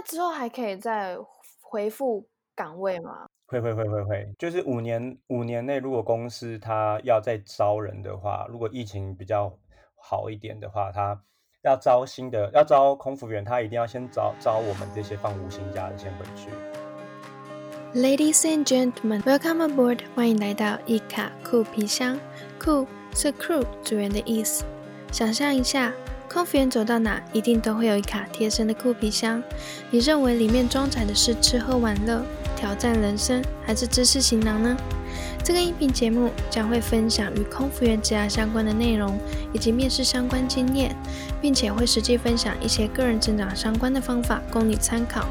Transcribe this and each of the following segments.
那之后还可以再回复岗位吗？会会会会会，就是五年五年内，如果公司他要再招人的话，如果疫情比较好一点的话，他要招新的要招空服员，他一定要先招招我们这些放无薪假的先回去。Ladies and gentlemen, welcome aboard！欢迎来到一卡酷皮箱。酷是 crew 组员的意思。想象一下，空服员走到哪，一定都会有一卡贴身的酷皮箱。你认为里面装载的是吃喝玩乐、挑战人生，还是知识行囊呢？这个音频节目将会分享与空服员职涯相关的内容，以及面试相关经验，并且会实际分享一些个人成长相关的方法供你参考。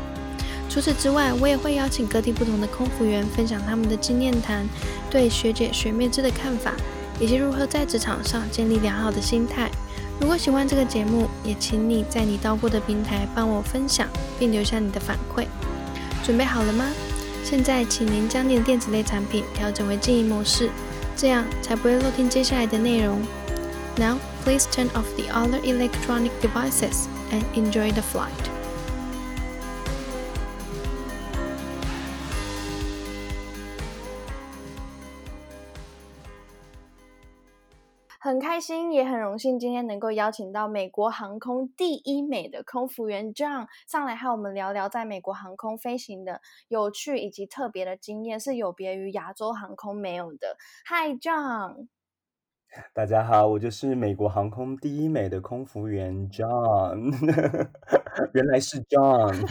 除此之外，我也会邀请各地不同的空服员分享他们的经验谈，对学姐学妹制的看法，以及如何在职场上建立良好的心态。如果喜欢这个节目，也请你在你到过的平台帮我分享，并留下你的反馈。准备好了吗？现在，请您将你的电子类产品调整为静音模式，这样才不会漏听接下来的内容。Now, please turn off the other electronic devices and enjoy the flight. 很开心，也很荣幸，今天能够邀请到美国航空第一美的空服员 John 上来和我们聊聊在美国航空飞行的有趣以及特别的经验，是有别于亚洲航空没有的。Hi John，大家好，我就是美国航空第一美的空服员 John，原来是 John。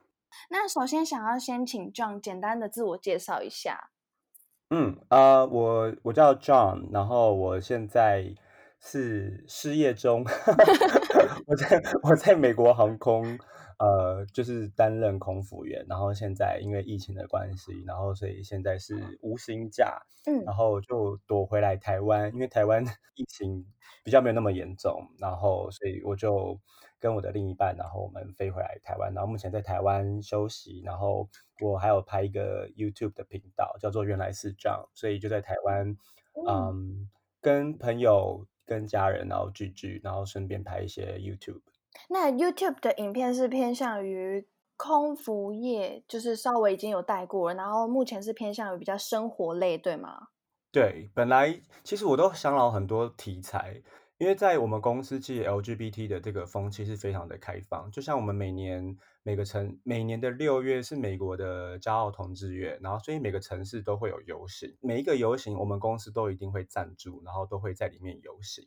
那首先想要先请 John 简单的自我介绍一下。嗯啊、呃我我叫 John，然后我现在是失业中，我在我在美国航空，呃，就是担任空服员，然后现在因为疫情的关系，然后所以现在是无薪假，嗯。然后就躲回来台湾，因为台湾 疫情比较没有那么严重，然后所以我就跟我的另一半，然后我们飞回来台湾，然后目前在台湾休息，然后我还有拍一个 YouTube 的频道，叫做原来是这样，所以就在台湾，嗯嗯，跟朋友跟家人然后聚聚，然后顺便拍一些 YouTube。那 YouTube 的影片是偏向于空服业，就是稍微已经有带过了，然后目前是偏向于比较生活类，对吗？对，本来其实我都想了很多题材，因为在我们公司，其实 LGBT 的这个风气是非常的开放。就像我们每年每个城每年的六月是美国的骄傲同志月，然后所以每个城市都会有游行，每一个游行我们公司都一定会赞助，然后都会在里面游行。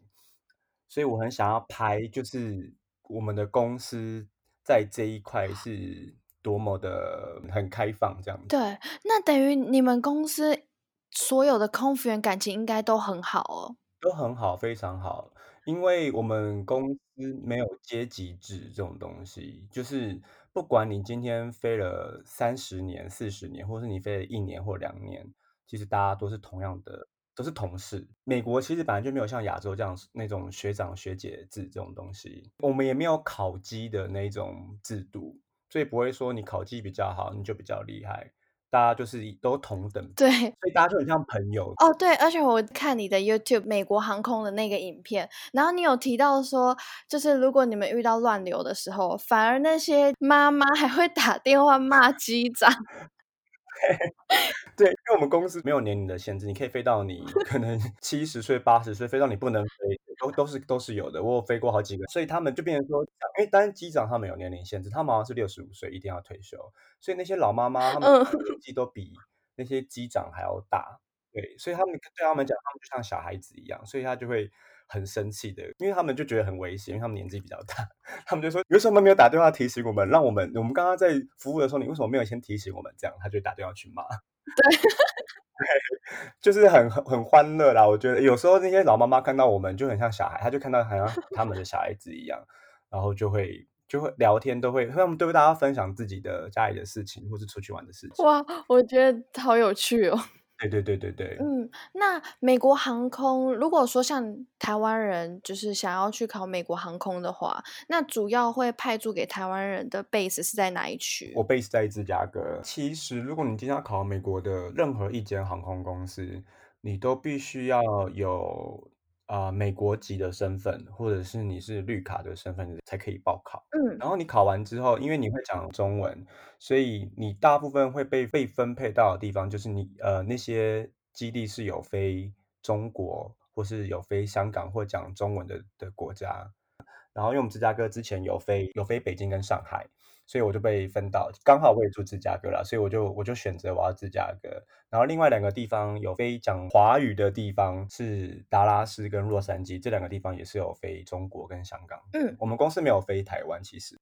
所以我很想要拍，就是我们的公司在这一块是多么的很开放这样子。对，那等于你们公司所有的空服员感情应该都很好哦。都很好，非常好。因为我们公司没有阶级制这种东西，就是不管你今天飞了三十年、四十年，或是你飞了一年或两年，其实大家都是同样的，都是同事。美国其实本来就没有像亚洲这样那种学长学姐制这种东西，我们也没有考级的那种制度，所以不会说你考绩比较好你就比较厉害，大家就是都同等，对，所以大家就很像朋友。哦对，而且我看你的 YouTube 美国航空的那个影片，然后你有提到说，就是如果你们遇到乱流的时候，反而那些妈妈还会打电话骂机长。对，因为我们公司没有年龄的限制，你可以飞到你可能 七十岁、八十岁，飞到你不能飞，都都是都是有的。我有飞过好几个，所以他们就变成说，因为当然机长他们有年龄限制，他们好像是六十五岁一定要退休，所以那些老妈妈他们嗯年纪都比那些机长还要大，对，所以他们对他们讲，他们就像小孩子一样，所以他就会很生气的，因为他们就觉得很危险，因为他们年纪比较大，他们就说，你为什么没有打电话提醒我们，让我们我们刚刚在服务的时候，你为什么没有先提醒我们？这样他就打电话去骂。对 就是很很很欢乐啦。我觉得有时候那些老妈妈看到我们就很像小孩，她就看到好像他们的小孩子一样，然后就会就会聊天，都会他们都会大家分享自己的家里的事情，或是出去玩的事情。哇，我觉得好有趣哦。对对对对对，嗯，那美国航空，如果说像台湾人就是想要去考美国航空的话，那主要会派驻给台湾人的 base 是在哪一区？我 base 在芝加哥。其实如果你今天要考美国的任何一间航空公司，你都必须要有啊、美国籍的身份，或者是你是绿卡的身份才可以报考。嗯然后你考完之后，因为你会讲中文，所以你大部分会被被分配到的地方，就是你呃那些基地是有飞中国或是有飞香港或讲中文的的国家。然后因为我们芝加哥之前有飞有飞北京跟上海，所以我就被分到，刚好我也住芝加哥啦，所以我就我就选择我要芝加哥。然后另外两个地方有飞讲华语的地方是达拉斯跟洛杉矶，这两个地方也是有飞中国跟香港。嗯，我们公司没有飞台湾，其实。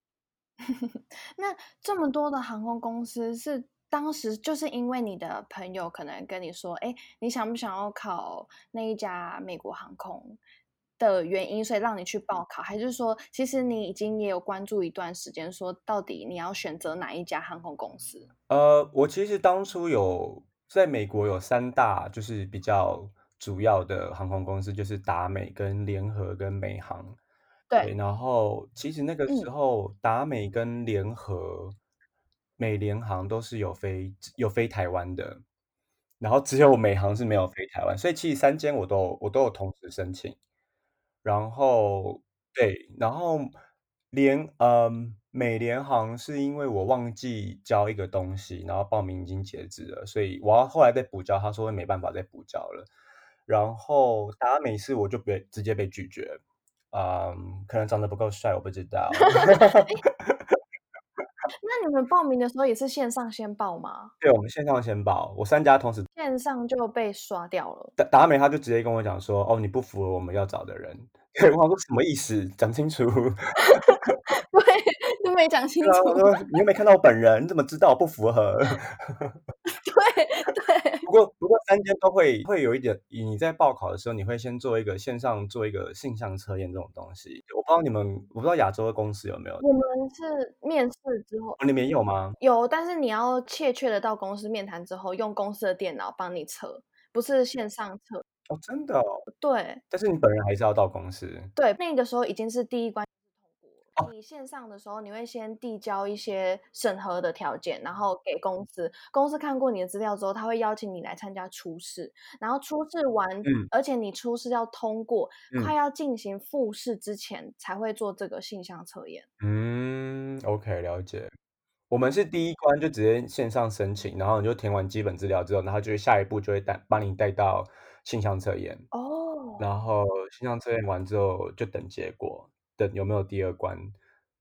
那这么多的航空公司是当时就是因为你的朋友可能跟你说，哎，你想不想要考那一家美国航空的原因，所以让你去报考，还是说其实你已经也有关注一段时间，说到底你要选择哪一家航空公司？呃，我其实当初有在美国有三大就是比较主要的航空公司，就是达美、跟联合、跟美航。对，然后其实那个时嗯候达美跟联合、美联航都是有飞有飞台湾的，然后只有美航是没有飞台湾，所以其实三间我都我都有同时申请。然后对，然后联嗯美联航是因为我忘记交一个东西，然后报名已经截止了，所以我要后来再补交，他说没办法再补交了。然后打美是我就被直接被拒绝，嗯，可能长得不够帅，我不知道。那你们报名的时候也是线上先报吗？对，我们线上先报，我三家同时线上就被刷掉了。达达美他就直接跟我讲说，哦，你不符合我们要找的人。对，我想说什么意思？讲清楚。对，都没讲清对啊，我楚。说你又没看到我本人，你怎么知道我不符合？不过不过三间都会会有一点，你在报考的时候，你会先做一个线上做一个性向测验这种东西。我不知道你们，我不知道亚洲的公司有没有，我们是面试之后哦你们有吗？有，但是你要切确的到公司面谈之后，用公司的电脑帮你测，不是线上测。哦，真的哦。对但是你本人还是要到公司。对，那个时候已经是第一关。你线上的时候，你会先递交一些审核的条件，然后给公司。公司看过你的资料之后，他会邀请你来参加初试。然后初试完，嗯而且你初试要通过，嗯快要进行复试之前才会做这个性向测验。嗯，OK，了解。我们是第一关就直接线上申请，然后你就填完基本资料之后，然后就会下一步就会带帮你带到性向测验，哦，然后性向测验完之后就等结果，等有没有第二关，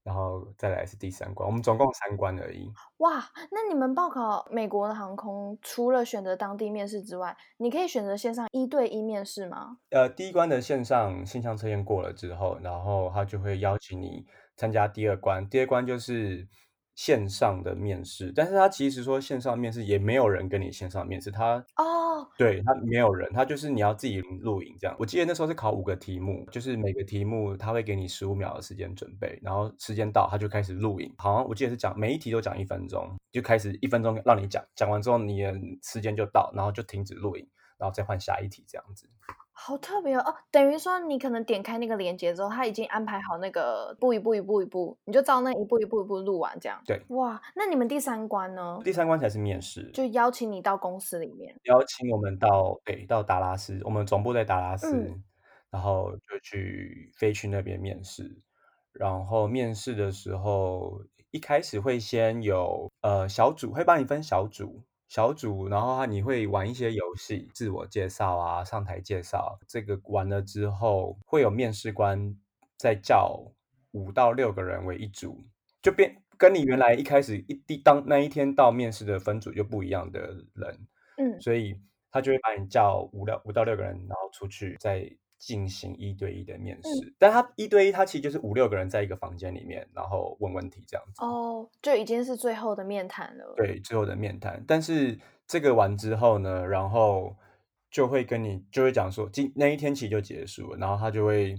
然后再来是第三关。我们总共三关而已。哇，那你们报考美国的航空，除了选择当地面试之外，你可以选择线上一对一面试吗？呃，第一关的线上线上测验过了之后，然后他就会邀请你参加第二关。第二关就是线上的面试，但是他其实说线上面试也没有人跟你线上面试，他哦，对他没有人，他就是你要自己录影这样。我记得那时候是考五个题目，就是每个题目他会给你十五秒的时间准备，然后时间到他就开始录影。好像我记得是讲每一题都讲一分钟，就开始一分钟让你讲，讲完之后你的时间就到，然后就停止录影，然后再换下一题这样子。好特别哦！哦，等于说你可能点开那个链接之后，他已经安排好那个步一步一步一步，你就照那一步一步一步录完这样。对，哇，那你们第三关呢？第三关才是面试，就邀请你到公司里面。邀请我们到对到达拉斯，我们总部在达拉斯，嗯然后就去飞去那边面试。然后面试的时候，一开始会先有呃小组，会帮你分小组，小组，然后你会玩一些游戏，自我介绍啊，上台介绍。这个完了之后，会有面试官再叫五到六个人为一组，就变跟你原来一开始一第当那一天到面试的分组就不一样的人。嗯，所以他就会把你叫五到五到六个人，然后出去再进行一对一的面试。但他一对一，他其实就是五六个人在一个房间里面，然后问问题这样子。哦，就已经是最后的面谈了。对，最后的面谈。但是这个完之后呢，然后就会跟你就会讲说，今那一天其实就结束了，然后他就会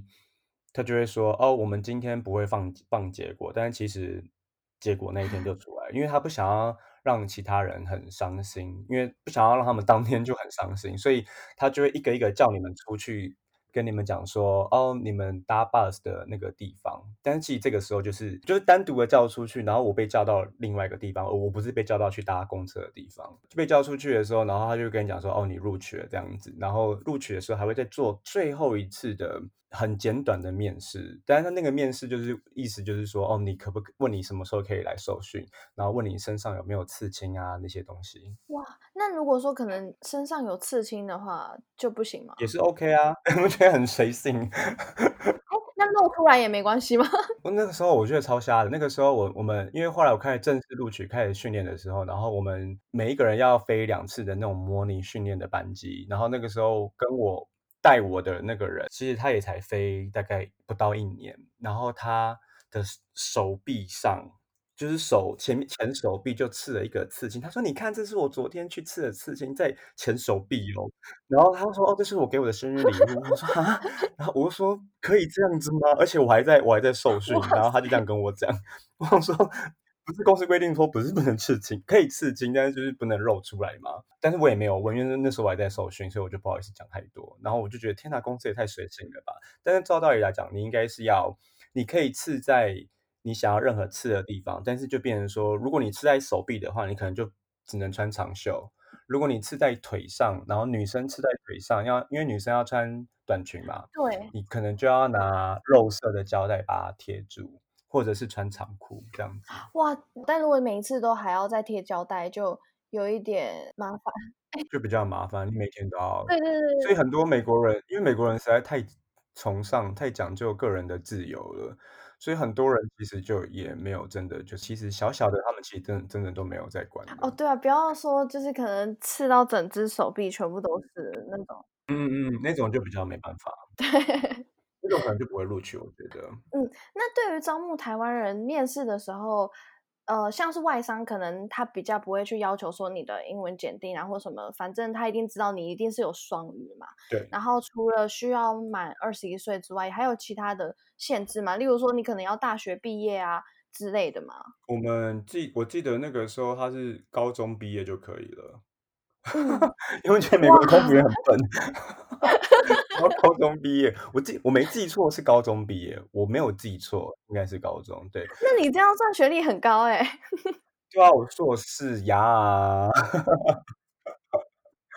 他就会说，哦，我们今天不会放放结果，但是其实结果那一天就 出来了，因为他不想要让其他人很伤心，因为不想要让他们当天就很伤心，所以他就会一个一个叫你们出去。跟你们讲说，哦，你们搭 bus 的那个地方。但是其实这个时候就是就是单独的叫出去，然后我被叫到另外一个地方，我不是被叫到去搭公车的地方。就被叫出去的时候，然后他就跟你讲说，哦，你录取了这样子。然后录取的时候还会再做最后一次的。很简短的面试，但是他那个面试就是意思就是说，哦，你可不可问你什么时候可以来受训，然后问你身上有没有刺青啊那些东西。哇，那如果说可能身上有刺青的话就不行吗？也是 OK 啊，我觉得很随性。那露出来也没关系吗？我那个时候我觉得超瞎的。那个时候我我们因为后来我开始正式录取开始训练的时候，然后我们每一个人要飞两次的那种模拟训练的班机，然后那个时候跟我。带我的那个人，其实他也才飞大概不到一年，然后他的手臂上，就是手前面前手臂就刺了一个刺青。他说：“你看，这是我昨天去刺的刺青，在前手臂哦。”然后他说：“哦，这是我给我的生日礼物。”我说：“啊？”然后我就说：“可以这样子吗？”而且我还在我还在受训，然后他就这样跟我讲，我说。不是公司规定说不是不能刺青，可以刺青，但是就是不能露出来嘛。但是我也没有问，因为那时候我还在受训，所以我就不好意思讲太多。然后我就觉得，天哪，公司也太随性了吧。但是照道理来讲，你应该是要，你可以刺在你想要任何刺的地方，但是就变成说，如果你刺在手臂的话，你可能就只能穿长袖；如果你刺在腿上，然后女生刺在腿上，要因为女生要穿短裙嘛，对，你可能就要拿肉色的胶带把它贴住。或者是穿长裤这样子，哇！但如果每一次都还要再贴胶带，就有一点麻烦，就比较麻烦。你每天都要，对对对。所以很多美国人，因为美国人实在太崇尚、太讲究个人的自由了，所以很多人其实就也没有真的就其实小小的他们其实真真的都没有在管。哦，对啊，不要说就是可能刺到整只手臂全部都是那种，嗯嗯，那种就比较没办法。对。这种可能就不会录取，我觉得。嗯，那对于招募台湾人面试的时候，呃，像是外商，可能他比较不会去要求说你的英文检定啊，或什么，反正他一定知道你一定是有双语嘛。对。然后除了需要满二十一岁之外，还有其他的限制嘛？例如说，你可能要大学毕业啊之类的吗？我们记，我记得那个时候他是高中毕业就可以了。因为觉得美国空服员很笨，然后高中毕业，我记我没记错是高中毕业，我没有记错，应该是高中。对，那你这样算学历很高哎。对啊，我硕士呀。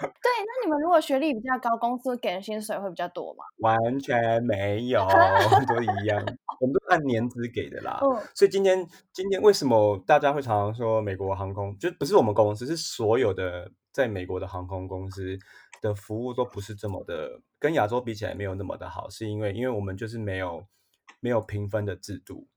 对，那你们如果学历比较高，公司给的薪水会比较多吗？完全没有，都一样，我们都按年资给的啦。嗯，所以今天今天为什么大家会常常说美国航空就不是我们公司，是所有的在美国的航空公司的服务都不是这么的，跟亚洲比起来没有那么的好，是因为因为我们就是没有没有评分的制度，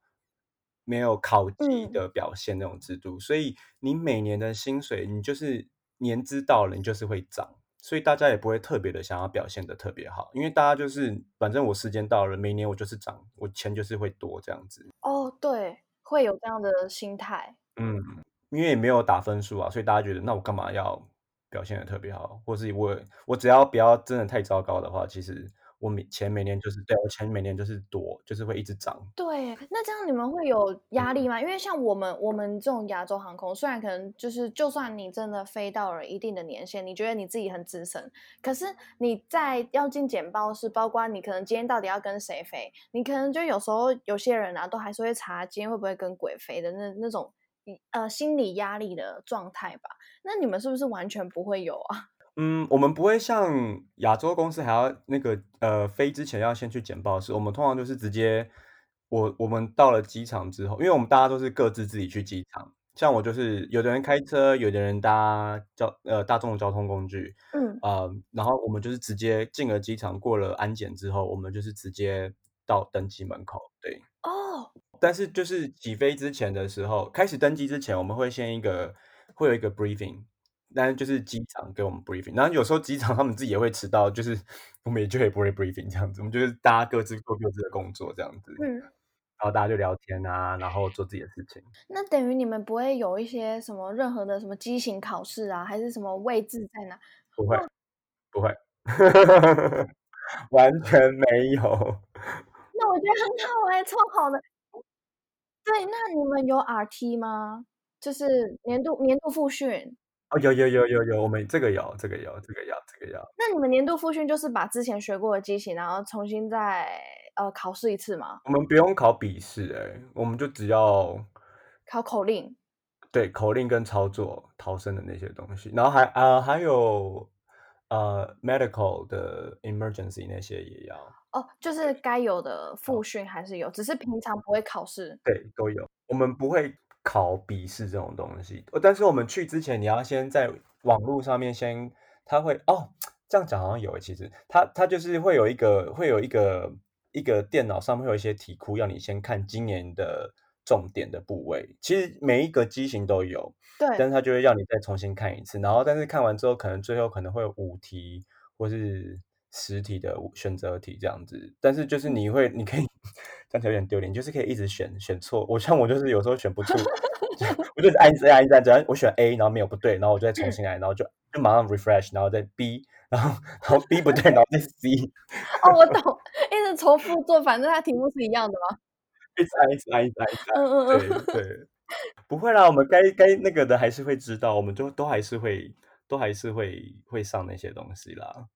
没有考级的表现那种制度，所以你每年的薪水你就是。年资到了，你就是会涨，所以大家也不会特别的想要表现的特别好，因为大家就是反正我时间到了，每年我就是涨，我钱就是会多这样子。哦，对，会有这样的心态。嗯，因为也没有打分数啊，所以大家觉得那我干嘛要表现的特别好，或是我我只要不要真的太糟糕的话，其实。我每钱每年就是对我钱每年就是多，就是会一直涨。对，那这样你们会有压力吗？因为像我们我们这种亚洲航空，虽然可能就是就算你真的飞到了一定的年限，你觉得你自己很资深，可是你在要进简报室，包括你可能今天到底要跟谁飞，你可能就有时候有些人啊，都还是会查今天会不会跟鬼飞的那那种呃心理压力的状态吧？那你们是不是完全不会有啊？嗯，我们不会像亚洲公司还要那个呃飞之前要先去简报室，我们通常就是直接我我们到了机场之后，因为我们大家都是各自自己去机场，像我就是有的人开车，有的人搭交呃大众交通工具，嗯呃，然后我们就是直接进了机场，过了安检之后，我们就是直接到登机门口，对，哦，但是就是起飞之前的时候，开始登机之前，我们会先一个会有一个 briefing。但是就是机长给我们 briefing，然后有时候机长他们自己也会迟到，就是 我们也就也不会 briefing 这样子，我们就是大家各自做各自的工作这样子，嗯，然后大家就聊天啊，然后做自己的事情。那等于你们不会有一些什么任何的什么机型考试啊，还是什么位置在哪？不会，不会，完全没有。那我觉得很好哎，超好的。对，那你们有 RT 吗？就是年度年度复训。哦，有有有有有，我们这个有，这个有，这个有，这个有。那你们年度复训就是把之前学过的机型，然后重新再呃考试一次吗？我们不用考笔试，哎，我们就只要考口令。对，口令跟操作逃生的那些东西，然后还呃还有呃 medical 的 emergency 那些也要。哦，就是该有的复训还是有，只是平常不会考试。对，都有。我们不会考笔试这种东西，但是我们去之前，你要先在网络上面先，他会哦，这样讲好像有诶，其实。他他就是会有一个会有一个一个电脑上面会有一些题库，要你先看今年的。重点的部位，其实每一个机型都有，对，但是他就会要你再重新看一次，然后但是看完之后，可能最后可能会有五题或是十题的选择题这样子，但是就是你会，你可以这样有点丢脸，就是可以一直选选错。我像我就是有时候选不出，我就按一直按一直按，只要我选 A，然后没有不对，然后我就再重新来，然后就就马上 refresh，然后再 B，然后然后 B 不对，然后再 C。哦，我懂，一直重复做，反正它题目是一样的吗？一直按，一直按，一直按，一直按。嗯嗯嗯，对对，不会啦，我们该该那个的还是会知道，我们就都还是会，都还是会会上那些东西啦。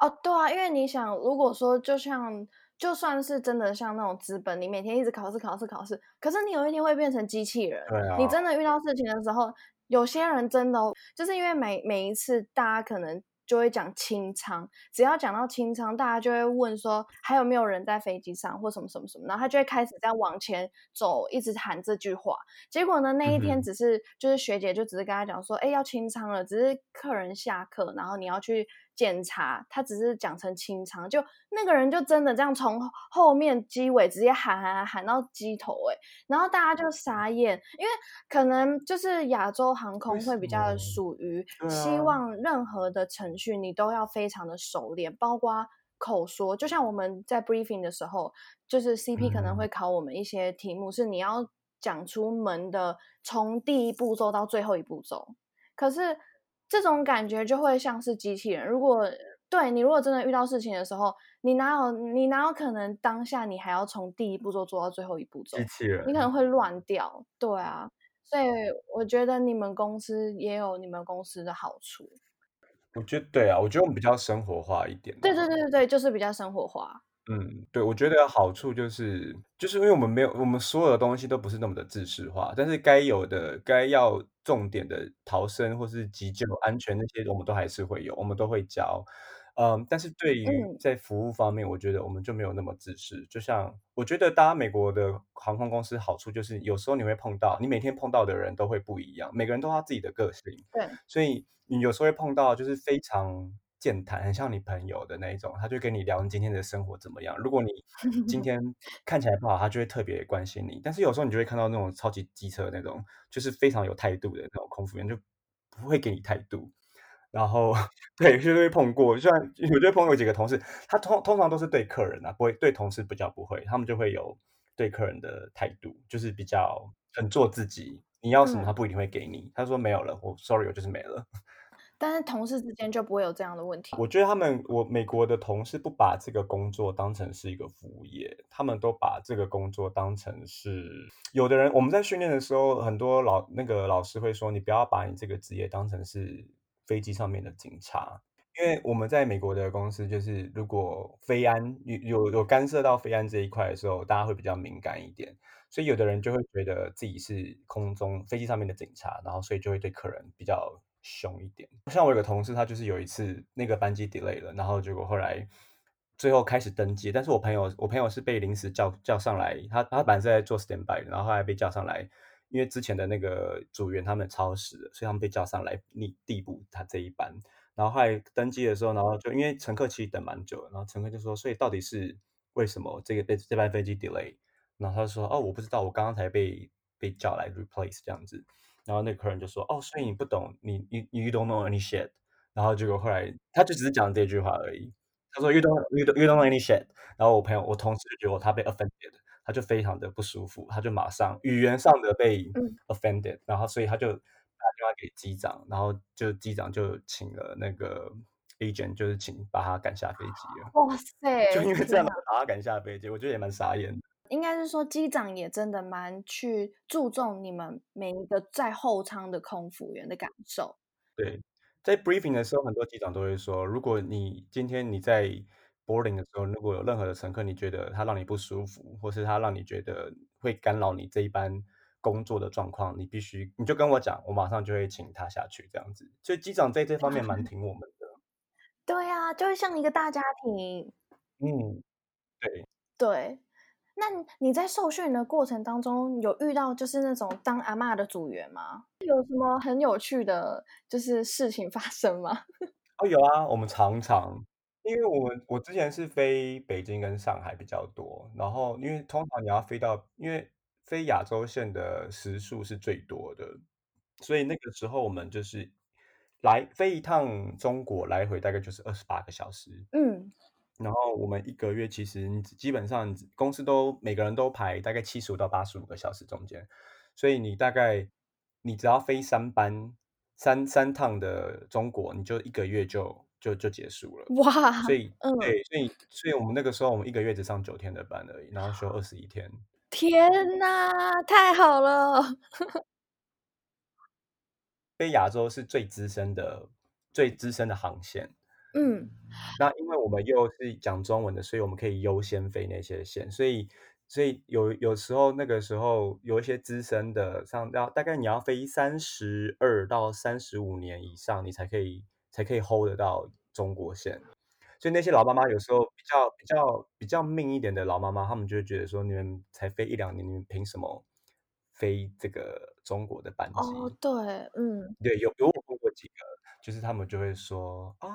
哦，对啊，因为你想，如果说就像就算是真的像那种资本，你每天一直考试考试考试，可是你有一天会变成机器人。对啊。你真的遇到事情的时候，有些人真的就是因为每每一次大家可能。就会讲清仓，只要讲到清仓，大家就会问说还有没有人在飞机上或什么什么什么，然后他就会开始在往前走，一直喊这句话。结果呢，那一天只是就是学姐就只是跟他讲说，哎，要清仓了，只是客人下课，然后你要去。检查，他只是讲成清仓，就那个人就真的这样从后面机尾直接喊喊喊喊到机头，哎，然后大家就傻眼，因为可能就是亚洲航空会比较属于？希望任何的程序你都要非常的熟练，包括口说，就像我们在 briefing 的时候，就是 CP 可能会考我们一些题目，是你要讲出门的从第一步骤到最后一步骤，可是。这种感觉就会像是机器人。如果对你，如果真的遇到事情的时候，你哪有你哪有可能当下你还要从第一步骤做到最后一步骤？机器人，你可能会乱掉。对啊，所以我觉得你们公司也有你们公司的好处。我觉得对啊，我觉得我们比较生活化一点。对对对对对，就是比较生活化。嗯，对，我觉得好处就是，就是因为我们没有，我们所有的东西都不是那么的知识化，但是该有的、该要重点的逃生或是急救、安全那些，我们都还是会有，我们都会教。嗯，但是对于在服务方面，我觉得我们就没有那么自私。就像我觉得搭美国的航空公司好处就是，有时候你会碰到，你每天碰到的人都会不一样，每个人都他自己的个性。对，所以你有时候会碰到就是非常。健谈很像你朋友的那一种，他就跟你聊你今天的生活怎么样。如果你今 天看起来不好，他就会特别关心你。但是有时候你就会看到那种超级机车那种，就是非常有态度的那种空服员，就不会给你态度。然后 对，就会碰过，虽然我觉得碰过几个同事，他通通常都是对客人啊，不会对同事比较不会，他们就会有对客人的态度，就是比较很做自己。你要什么，他不一定会给你。他说没有了，我 sorry，我就是没了。但是同事之间就不会有这样的问题。我觉得他们，我美国的同事不把这个工作当成是一个服务业，他们都把这个工作当成是有的人。我们在训练的时候，很多老那个老师会说，你不要把你这个职业当成是飞机上面的警察，因为我们在美国的公司，就是如果飞安有有有干涉到飞安这一块的时候，大家会比较敏感一点，所以有的人就会觉得自己是空中飞机上面的警察，然后所以就会对客人比较。凶一点，像我有个同事，他就是有一次那个班机 delay 了，然后结果后来最后开始登机，但是我朋友我朋友是被临时叫叫上来，他他本来是在做 standby，然后后来被叫上来，因为之前的那个组员他们超时了，所以他们被叫上来你递补他这一班，然后后来登机的时候，然后就因为乘客其实等蛮久了，然后乘客就说，所以到底是为什么这个被这班飞机 delay？然后他说，哦，我不知道，我刚刚才被被叫来 replace 这样子。然后那个客人就说：“哦，所以你不懂，你你 you don't know any shit。”然后结果后来他就只是讲这句话而已。他说：“You don't you don't you don't know any shit。”然后我朋友我同事就觉得他被 offended，他就非常的不舒服，他就马上语言上的被 offended，然后所以他就打电话给机长，然后就机长就请了那个 agent，就是请把他赶下飞机了。哇塞！就因为这样把他赶下飞机，我觉得也蛮傻眼的。应该是说，机长也真的蛮去注重你们每一个在后舱的空服员的感受。对，在 briefing 的时候，很多机长都会说，如果你今天你在 boarding 的时候，如果有任何的乘客，你觉得他让你不舒服，或是他让你觉得会干扰你这一班工作的状况，你必须你就跟我讲，我马上就会请他下去这样子。所以机长在这方面蛮挺我们的。对啊，就会像一个大家庭。嗯，对。对，那你在受训的过程当中，有遇到就是那种当阿妈的组员吗？有什么很有趣的，就是事情发生吗？哦，有啊，我们常常，因为我们我之前是飞北京跟上海比较多，然后因为通常你要飞到，因为飞亚洲线的时数是最多的，所以那个时候我们就是来飞一趟中国来回大概就是二十八个小时。嗯。然后我们一个月其实基本上公司都每个人都排大概七十五到八十五个小时中间，所以你大概你只要飞三班三三趟的中国，你就一个月就就就结束了。哇！所以对，所以所以我们那个时候我们一个月只上九天的班而已，然后休二十一天。天哪，太好了！飞亚洲是最资深的最资深的航线。嗯，那因为我们又是讲中文的，所以我们可以优先飞那些线，所以所以有有时候那个时候有一些资深的，像要大概你要飞三十二到三十五年以上，你才可以才可以 hold 得到中国线。所以那些老妈妈有时候比较比较比较命一点的老妈妈，他们就会觉得说，你们才飞一两年，你们凭什么飞这个中国的班机？哦，对，嗯，对，有有我问过几个。就是他们就会说啊，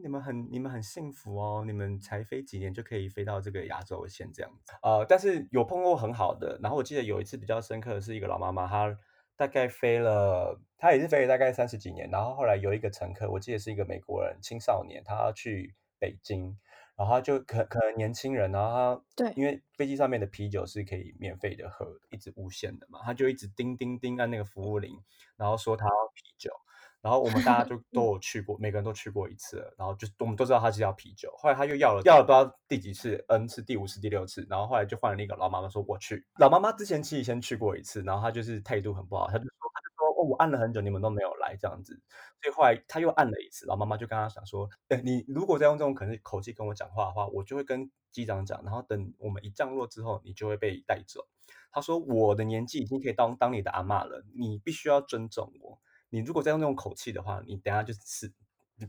你们很你们很幸福哦，你们才飞几年就可以飞到这个亚洲线这样子。呃，但是有碰过很好的，然后我记得有一次比较深刻的是一个老妈妈，她大概飞了，她也是飞了大概三十几年，然后后来有一个乘客，我记得是一个美国人青少年，他要去北京，然后他就可可能年轻人，然后他对，因为飞机上面的啤酒是可以免费的喝，一直无限的嘛，他就一直叮叮叮按那个服务铃，然后说他要啤酒。然后我们大家就 都有去过，每个人都去过一次了。然后就我们都知道他是要啤酒。后来他又要了，要了不知道第几次，n 次、第五次、第六次。然后后来就换了那个老妈妈说我去。老妈妈之前其实先去过一次，然后她就是态度很不好，她就说她就说哦，我按了很久，你们都没有来这样子。所以后来他又按了一次，老妈妈就跟他讲说，你如果再用这种可能口气跟我讲话的话，我就会跟机长讲，然后等我们一降落之后，你就会被带走。他说我的年纪已经可以当当你的阿妈了，你必须要尊重我。你如果再用那种口气的话，你等下就试，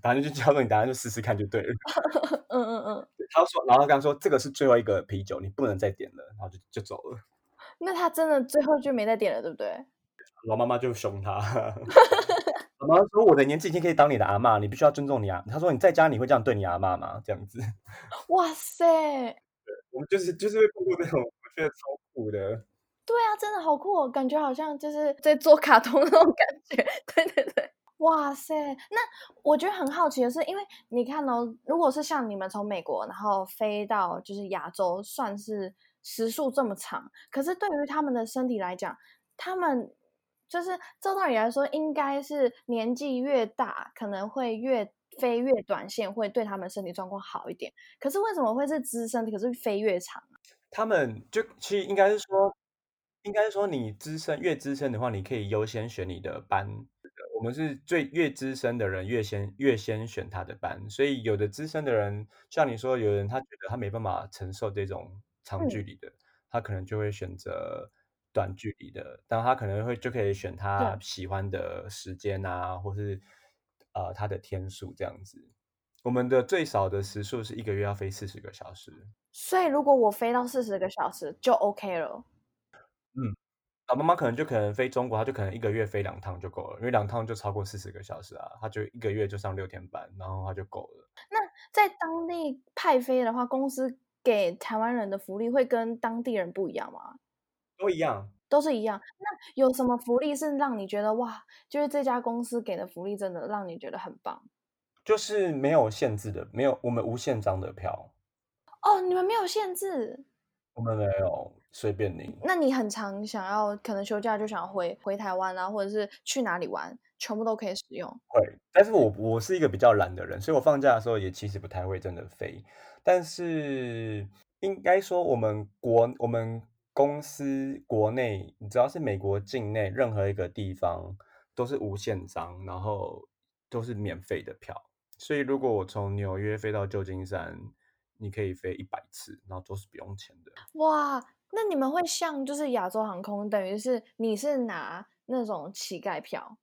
反正就叫做你等下就试试看就对了。嗯嗯嗯。他说，然后他说这个是最后一个啤酒，你不能再点了，然后就就走了。那他真的最后就没再点了，对不对？老妈妈就凶他。老妈妈说：“我的年纪已经可以当你的阿妈，你必须要尊重你啊。”他说：“你在家你会这样对你阿妈吗？”这样子。哇塞！对，我们就是就是会通过这种我觉得超酷的。对啊，真的好酷，哦感觉好像就是在做卡通那种感觉。对对对，哇塞！那我觉得很好奇的是，因为你看哦，如果是像你们从美国然后飞到就是亚洲，算是时速这么长，可是对于他们的身体来讲，他们就是照道理来说，应该是年纪越大，可能会越飞越短线，会对他们身体状况好一点。可是为什么会是资深，可是飞越长啊？他们就其实应该是说。应该说，你资深越资深的话，你可以优先选你的班。我们是最越资深的人越先越先选他的班，所以有的资深的人，像你说，有人他觉得他没办法承受这种长距离的，他可能就会选择短距离的，但他可能会就可以选他喜欢的时间啊，或是呃他的天数这样子。我们的最少的时数是一个月要飞四十个小时，所以如果我飞到四十个小时就 OK 了。嗯，老妈妈可能就可能飞中国，她就可能一个月飞两趟就够了，因为两趟就超过四十个小时啊，她就一个月就上六天班，然后她就够了。那在当地派飞的话，公司给台湾人的福利会跟当地人不一样吗？都一样，都是一样。那有什么福利是让你觉得哇，就是这家公司给的福利真的让你觉得很棒？就是没有限制的，没有我们无限张的票。哦，你们没有限制。我们没有随便你。那你很常想要可能休假就想回回台湾啊，或者是去哪里玩，全部都可以使用。会，但是我我是一个比较懒的人，所以我放假的时候也其实不太会真的飞。但是应该说，我们国我们公司国内，你只要是美国境内任何一个地方都是无限张，然后都是免费的票。所以如果我从纽约飞到旧金山，你可以飞一百次，然后都是不用钱的。哇，那你们会像就是亚洲航空，等于是你是拿那种乞丐票？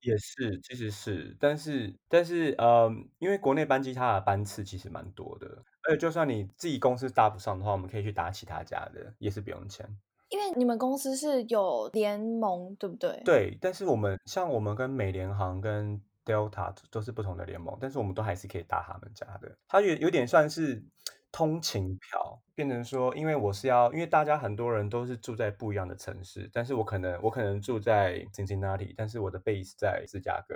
也是，其实是，但是但是呃，因为国内班机它的班次其实蛮多的，而且就算你自己公司搭不上的话，我们可以去搭其他家的，也是不用钱。因为你们公司是有联盟，对不对？对，但是我们像我们跟美联航跟 Delta 都是不同的联盟，但是我们都还是可以搭他们家的。它有有点算是通勤票，变成说，因为我是要，因为大家很多人都是住在不一样的城市，但是我可能我可能住在 Cincinnati，但是我的 base 在芝加哥，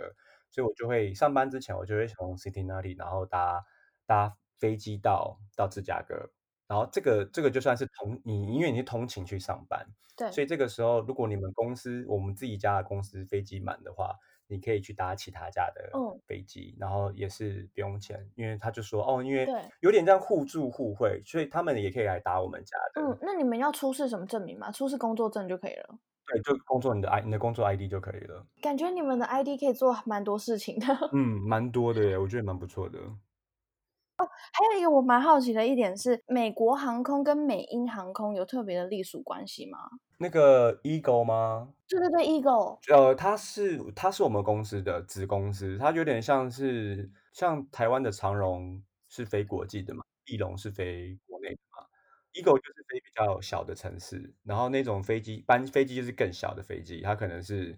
所以我就会上班之前，我就会从 Cincinnati，然后搭搭飞机到到芝加哥。然后这个这个就算是通你，因为你是通勤去上班，对，所以这个时候如果你们公司我们自己家的公司飞机满的话，你可以去搭其他家的飞机，然后也是不用钱，因为他就说哦，因为有点这样互助互惠，所以他们也可以来搭我们家的。嗯，那你们要出示什么证明吗？出示工作证就可以了。对，就工作你的 I 你的工作 ID 就可以了。感觉你们的 ID 可以做蛮多事情的。嗯，蛮多的耶，我觉得蛮不错的。还有一个我蛮好奇的一点是，美国航空跟美英航空有特别的隶属关系吗？那个 Eagle 吗？对对对，Eagle。呃，它是它是我们公司的子公司，它有点像是像台湾的长荣是飞国际的嘛，翼龙是飞国内的嘛，Eagle 就是飞比较小的城市，然后那种飞机班飞机就是更小的飞机，它可能是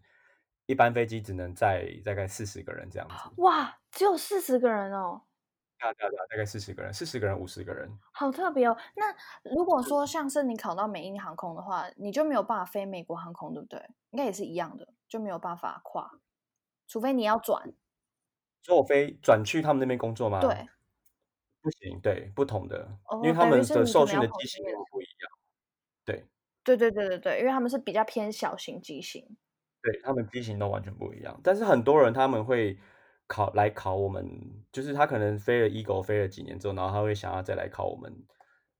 一般飞机只能载大概四十个人这样子。哇，只有四十个人哦。大概四十个人，四十个人五十个人，好特别哦。那如果说像是你考到美英航空的话，你就没有办法飞美国航空，对不对？应该也是一样的，就没有办法跨，除非你要转。说我飞转去他们那边工作吗？对，不行，对，不同的，因为他们的受训的机型不一样。对，对对对对对，因为他们是比较偏小型机型，对他们机型都完全不一样。但是很多人他们会。考来考我们，就是他可能飞了 Eagle 飞了几年之后，然后他会想要再来考我们，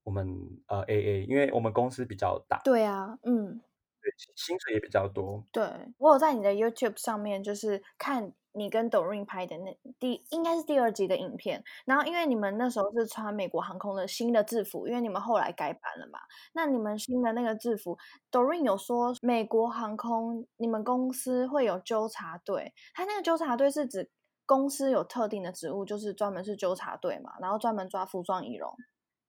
我们呃 AA，因为我们公司比较大。对啊，嗯，对，薪水也比较多。对我有在你的 YouTube 上面就是看你跟 Doreen 拍的那第应该是第二集的影片，然后因为你们那时候是穿美国航空的新的制服，因为你们后来改版了嘛，那你们新的那个制服，Doreen 有说美国航空你们公司会有纠察队，他那个纠察队是指。公司有特定的职务，就是专门是纠察队嘛，然后专门抓服装仪容。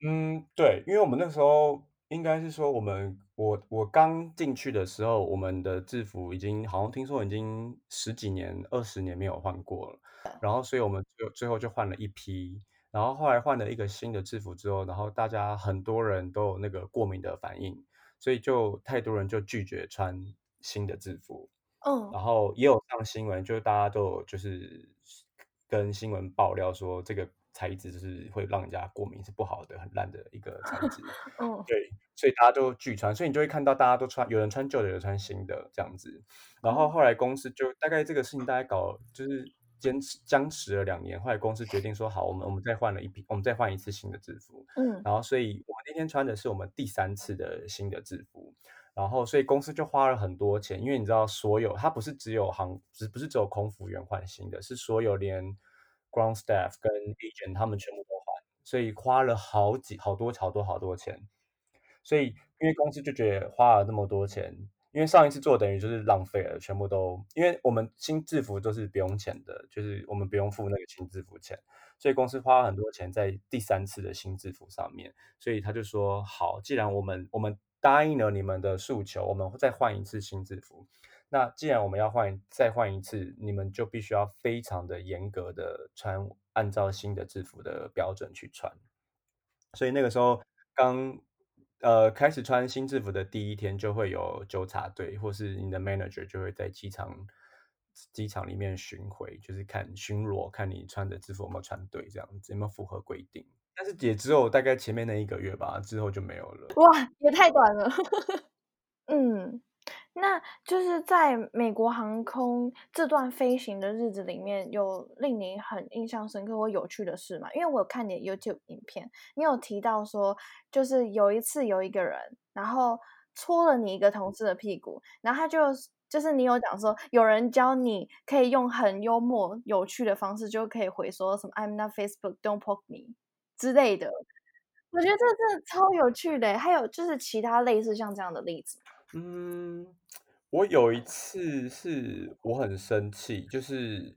嗯，对，因为我们那时候应该是说，我们我我刚进去的时候，我们的制服已经好像听说已经十几年、二十年没有换过了，然后所以我们就最后就换了一批，然后后来换了一个新的制服之后，然后大家很多人都有那个过敏的反应，所以就太多人就拒绝穿新的制服。嗯，然后也有上新闻，就是大家都有就是跟新闻爆料说，这个材质就是会让人家过敏，是不好的，很烂的一个材质。嗯，对，所以大家都拒穿，所以你就会看到大家都穿，有人穿旧的，有人穿新的这样子。然后后来公司就大概这个事情大概搞就是坚持僵持了两年，后来公司决定说好，我们我们再换了一批，我们再换一次新的制服。嗯，然后所以我们那天穿的是我们第三次的新的制服。然后，所以公司就花了很多钱，因为你知道，所有它不是只有航，只不是只有空服员换新的，是所有连 ground staff 跟 agent 他们全部都换，所以花了好几好多好多好多钱。所以，因为公司就觉得花了那么多钱，因为上一次做等于就是浪费了，全部都，因为我们新制服都是不用钱的，就是我们不用付那个新制服钱，所以公司花了很多钱在第三次的新制服上面，所以他就说好，既然我们我们。答应了你们的诉求，我们再换一次新制服。那既然我们要换，再换一次，你们就必须要非常的严格的穿，按照新的制服的标准去穿。所以那个时候刚呃开始穿新制服的第一天，就会有纠察队，或是你的 manager 就会在机场机场里面巡回，就是看巡逻，看你穿的制服有没有穿对，这样子有没有符合规定。但是也只有大概前面那一个月吧，之后就没有了。哇，也太短了。嗯，那就是在美国航空这段飞行的日子里面，有令你很印象深刻或有趣的事吗？因为我有看你的 YouTube 影片，你有提到说，就是有一次有一个人，然后戳了你一个同事的屁股，然后他就就是你有讲说，有人教你可以用很幽默、有趣的方式，就可以回说什么 "I'm not Facebook, don't poke me" 之类的。我觉得这真的超有趣的。还有就是其他类似像这样的例子。嗯，我有一次是我很生气，就是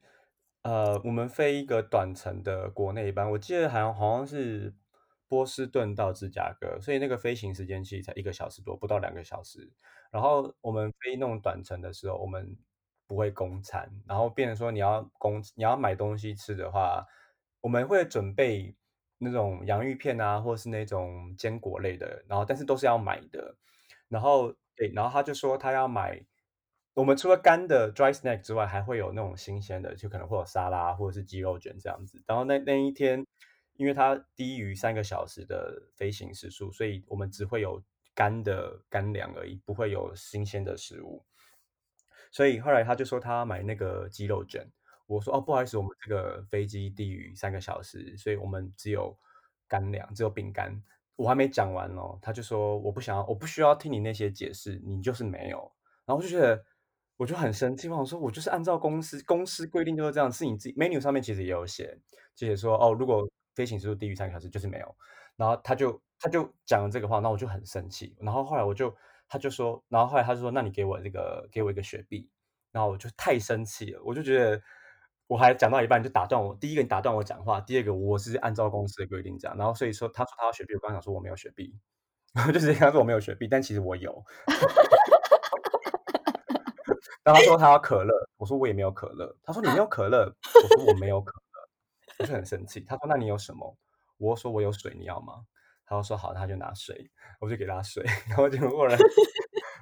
呃，我们飞一个短程的国内班，我记得好像好像是波士顿到芝加哥，所以那个飞行时间其实才一个小时多，不到两个小时。然后我们飞那种短程的时候，我们不会供餐，然后变成说你要供你要买东西吃的话，我们会准备那种洋芋片啊，或是那种坚果类的，然后但是都是要买的。然后对，然后他就说他要买，我们除了干的 dry snack 之外，还会有那种新鲜的，就可能会有沙拉或者是鸡肉卷这样子。然后那那一天，因为它低于三个小时的飞行时速，所以我们只会有干的干粮而已，不会有新鲜的食物。所以后来他就说他要买那个鸡肉卷，我说哦不好意思，我们这个飞机低于三个小时，所以我们只有干粮，只有饼干。我还没讲完哦，他就说我不想要，我不需要听你那些解释，你就是没有。然后我就觉得我就很生气，我说我就是按照公司公司规定就是这样，是你自己 menu 上面其实也有写，就写说哦，如果飞行时速低于三个小时就是没有。然后他就他就讲了这个话，那我就很生气。然后后来我就他就说，然后后来他就说，那你给我这个给我一个雪碧。然后我就太生气了，我就觉得我还讲到一半就打断我。第一个你打断我讲话，第二个我是按照公司的规定讲。然后所以说他说他要雪碧，我刚想说我没有雪碧，就直接跟他说我没有雪碧，但其实我有。然后他说他要可乐，我说我也没有可乐。他说你没有可乐，我说我没有可乐，我就很生气。他说那你有什么？我说我有水，你要吗？他说好，他就拿水，我就给他水，然后就过来。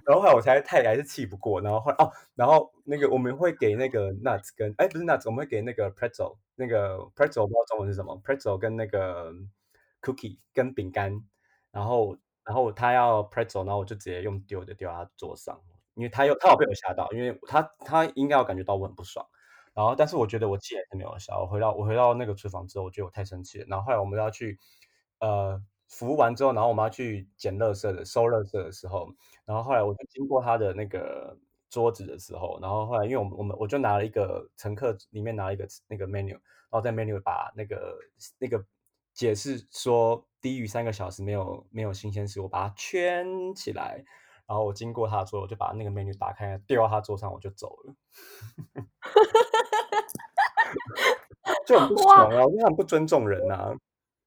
然后后来我才太还是气不过，然后后来哦，然后那个我们会给那个 nuts 跟哎不是 nuts，我们会给那个 pretzel，那个 pretzel 不知道中文是什么，pretzel 跟那个 cookie 跟饼干，然后然后他要 pretzel，然后我就直接用丢的丢他桌上，因为他又他有被我吓到，因为他他应该有感觉到我很不爽，然后但是我觉得我气还是没有消，我回到我回到那个厨房之后，我觉得我太生气了，然后后来我们要去呃。服务完之后，然后我们要去捡垃圾的、收垃圾的时候，然后后来我就经过他的那个桌子的时候，然后后来因为我们我们我就拿了一个乘客里面拿一个那个 menu，然后在 menu 把那个那个解释说低于三个小时没有没有新鲜食，我把它圈起来，然后我经过他的桌，我就把那个 menu 打开，丢到他桌上，我就走了，就很不爽啊，我就很不尊重人呐。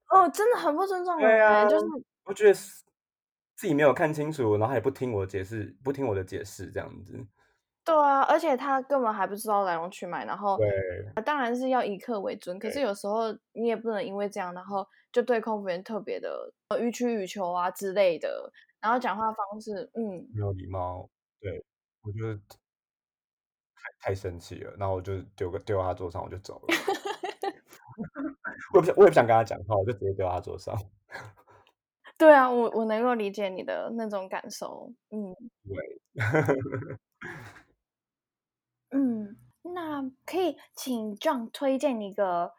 哦，真的很不尊重人，就是我觉得自己没有看清楚，然后也不听我解释，不听我的解释，这样子。对啊，而且他根本还不知道来龙去脉，然后对，当然是要以客为尊，可是有时候你也不能因为这样，然后就对空服员特别的予取予求啊之类的，然后讲话方式，嗯，没有礼貌。对，我觉得太太生气了，然后我就丢个丢到他桌上，我就走了。我也不想，我也不想跟他讲话，我就直接丢他桌上。对啊，我我能够理解你的那种感受。嗯，对。嗯，那可以请 John 推荐一个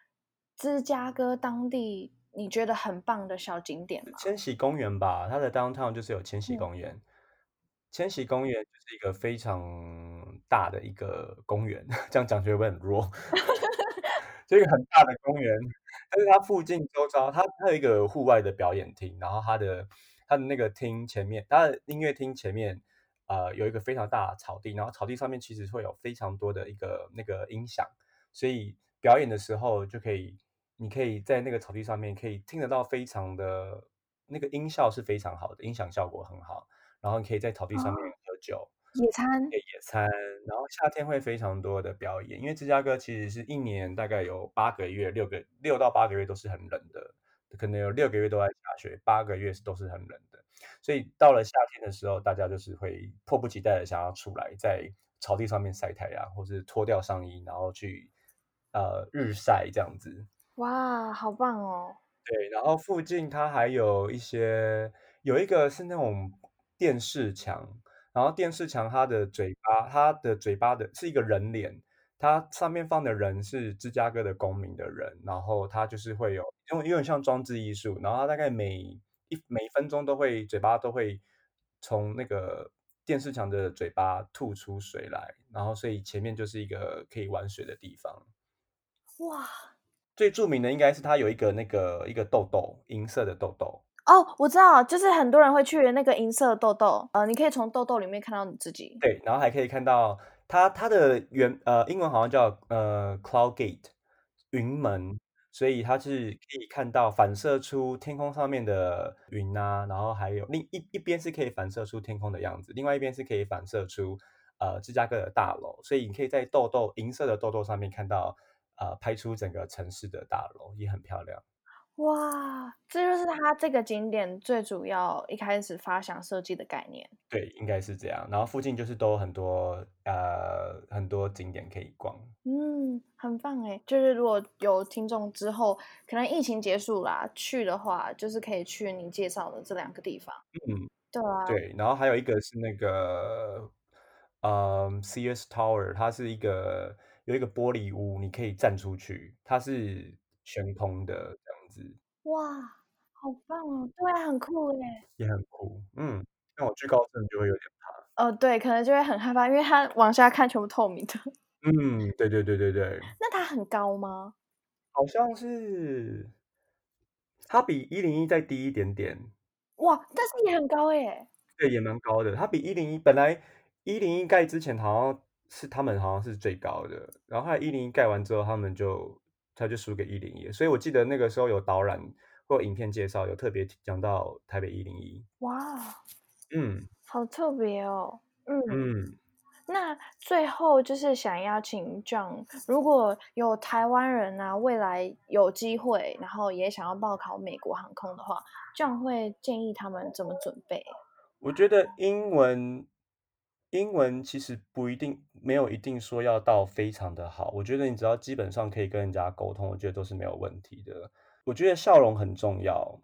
芝加哥当地你觉得很棒的小景点吗？千禧公园吧，它的 downtown 就是有千禧公园。千禧公园就是一个非常大的一个公园，这样讲会不会很弱？这个很大的公园，但是它附近周遭，它它有一个户外的表演厅，然后它的它的那个厅前面，它的音乐厅前面，呃，有一个非常大的草地，然后草地上面其实会有非常多的一个那个音响，所以表演的时候就可以，你可以在那个草地上面可以听得到非常的那个音效是非常好的，音响效果很好，然后你可以在草地上面喝酒。野餐，野餐，然后夏天会非常多的表演，因为芝加哥其实是一年大概有八个月，六个六到八个月都是很冷的，可能有六个月都在下雪，八个月都是很冷的，所以到了夏天的时候，大家就是会迫不及待的想要出来，在草地上面晒太阳，或是脱掉上衣，然后去呃日晒这样子。哇，好棒哦！对，然后附近它还有一些，有一个是那种电视墙。然后电视墙，它的嘴巴，它的嘴巴的是一个人脸，它上面放的人是芝加哥的公民的人，然后它就是会有，因为有点像装置艺术，然后它大概每一每一分钟都会嘴巴都会从那个电视墙的嘴巴吐出水来，然后所以前面就是一个可以玩水的地方。哇，最著名的应该是它有一个那个一个痘痘，银色的豆豆。哦，我知道，就是很多人会去那个银色的豆豆，呃，你可以从豆豆里面看到你自己。对，然后还可以看到它它的原呃英文好像叫呃 Cloud Gate 云门，所以它是可以看到反射出天空上面的云啊，然后还有另一一边是可以反射出天空的样子，另外一边是可以反射出呃芝加哥的大楼，所以你可以在豆豆银色的豆豆上面看到呃拍出整个城市的大楼，也很漂亮。哇，这就是它这个景点最主要一开始发想设计的概念。对，应该是这样。然后附近就是都有很多呃很多景点可以逛。嗯，很棒哎！就是如果有听众之后可能疫情结束啦，去的话，就是可以去你介绍的这两个地方。嗯，对啊，对。然后还有一个是那个呃 CS Tower，它是一个有一个玻璃屋，你可以站出去，它是悬空的子。哇，好棒哦！对啊，很酷耶。也很酷，嗯，那我惧高症就会有点怕。哦，对，可能就会很害怕，因为它往下看全部透明的。嗯，对对对对对。那它很高吗？好像是，它比一零一再低一点点。哇，但是也很高耶。对，也蛮高的。它比一零一本来一零一盖之前好像是他们好像是最高的，然后后来一零一盖完之后，他们就他就输给一零一，所以我记得那个时候有导览或影片介绍，有特别讲到台北一零一。哇，嗯好特别哦。嗯，嗯，那最后就是想邀请 John，如果有台湾人啊，未来有机会，然后也想要报考美国航空的话，John 会建议他们怎么准备？我觉得英文英文其实不一定没有一定说要到非常的好，我觉得你只要基本上可以跟人家沟通，我觉得都是没有问题的。我觉得笑容很重要，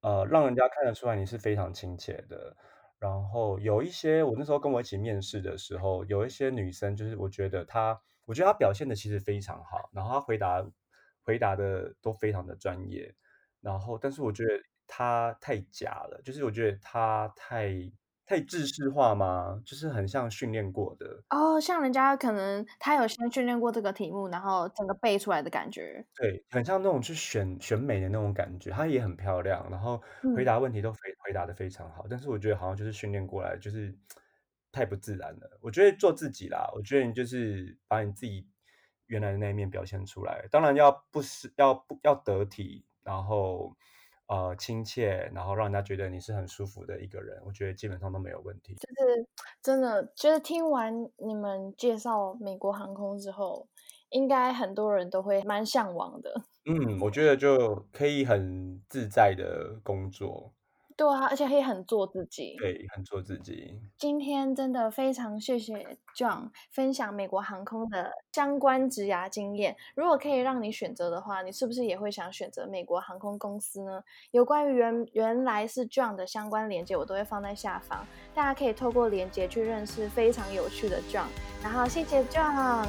呃，让人家看得出来你是非常亲切的。然后有一些我那时候跟我一起面试的时候，有一些女生就是我觉得她，我觉得她表现的其实非常好，然后她回答回答的都非常的专业，然后但是我觉得她太假了，就是我觉得她太太制式化吗？就是很像训练过的。哦，像人家可能他有先训练过这个题目，然后整个背出来的感觉。对，很像那种去选选美的那种感觉，她也很漂亮，然后回嗯，答问题都非回答的非常好，但是我觉得好像就是训练过来，就是太不自然了。我觉得做自己啦，我觉得你就是把你自己原来的那一面表现出来，当然要不是要不要得体，然后呃亲切，然后让人家觉得你是很舒服的一个人，我觉得基本上都没有问题。就是真的，就是听完你们介绍美国航空之后，应该很多人都会蛮向往的。嗯，我觉得就可以很自在的工作，对啊，而且可以很做自己。对，很做自己。今天真的非常谢谢 John 分享美国航空的相关职涯经验。如果可以让你选择的话，你是不是也会想选择美国航空公司呢？有关于原原来是 John 的相关链接，我都会放在下方，大家可以透过链接去认识非常有趣的 John。然后谢谢 John，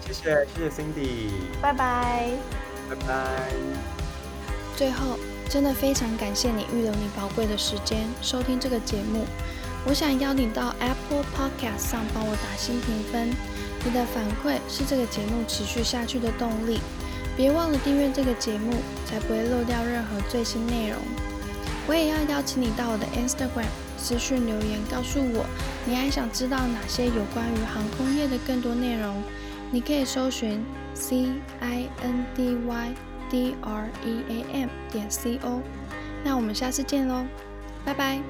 谢谢谢谢 Cindy，拜拜。拜拜。最后，真的非常感谢你预留你宝贵的时间收听这个节目。我想邀你到 Apple Podcast 上帮我打新评分，你的反馈是这个节目持续下去的动力。别忘了订阅这个节目，才不会漏掉任何最新内容。我也要邀请你到我的 Instagram 私讯留言，告诉我你还想知道哪些有关于航空业的更多内容。你可以搜寻 C I N D Y D R E A M 点 C O。那我们下次见喽，拜拜。